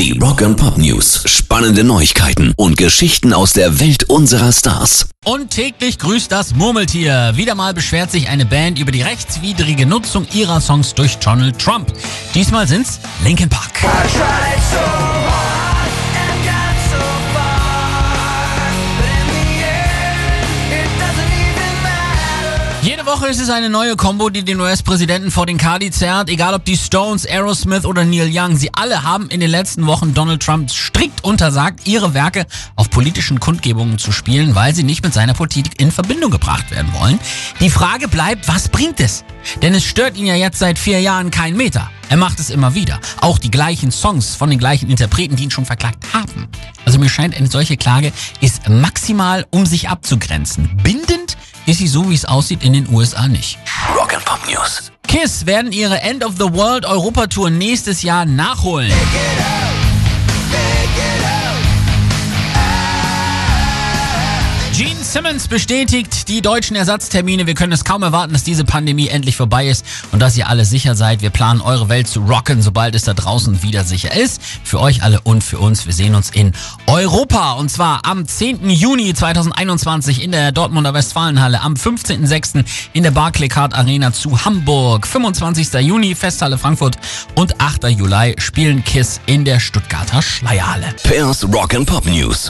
Die Rock and Pop News. Spannende Neuigkeiten und Geschichten aus der Welt unserer Stars. Und täglich grüßt das Murmeltier. Wieder mal beschwert sich eine Band über die rechtswidrige Nutzung ihrer Songs durch Donald Trump. Diesmal sind's Linkin Park. Jede Woche ist es eine neue Combo, die den US-Präsidenten vor den Kadi zerrt. Egal ob die Stones, Aerosmith oder Neil Young. Sie alle haben in den letzten Wochen Donald Trump strikt untersagt, ihre Werke auf politischen Kundgebungen zu spielen, weil sie nicht mit seiner Politik in Verbindung gebracht werden wollen. Die Frage bleibt, was bringt es? Denn es stört ihn ja jetzt seit vier Jahren kein Meter. Er macht es immer wieder. Auch die gleichen Songs von den gleichen Interpreten, die ihn schon verklagt haben. Also mir scheint, eine solche Klage ist maximal, um sich abzugrenzen. Bindend ist sie so, wie es aussieht, in den USA nicht. Rock and Pop News. KISS werden ihre End of the World Europatour nächstes Jahr nachholen. Simmons bestätigt die deutschen Ersatztermine. Wir können es kaum erwarten, dass diese Pandemie endlich vorbei ist und dass ihr alle sicher seid. Wir planen eure Welt zu rocken, sobald es da draußen wieder sicher ist. Für euch alle und für uns. Wir sehen uns in Europa und zwar am 10. Juni 2021 in der Dortmunder Westfalenhalle, am 15.06. in der Barclaycard Arena zu Hamburg, 25. Juni Festhalle Frankfurt und 8. Juli spielen KISS in der Stuttgarter Schleierhalle. Pairs Rock and Pop News.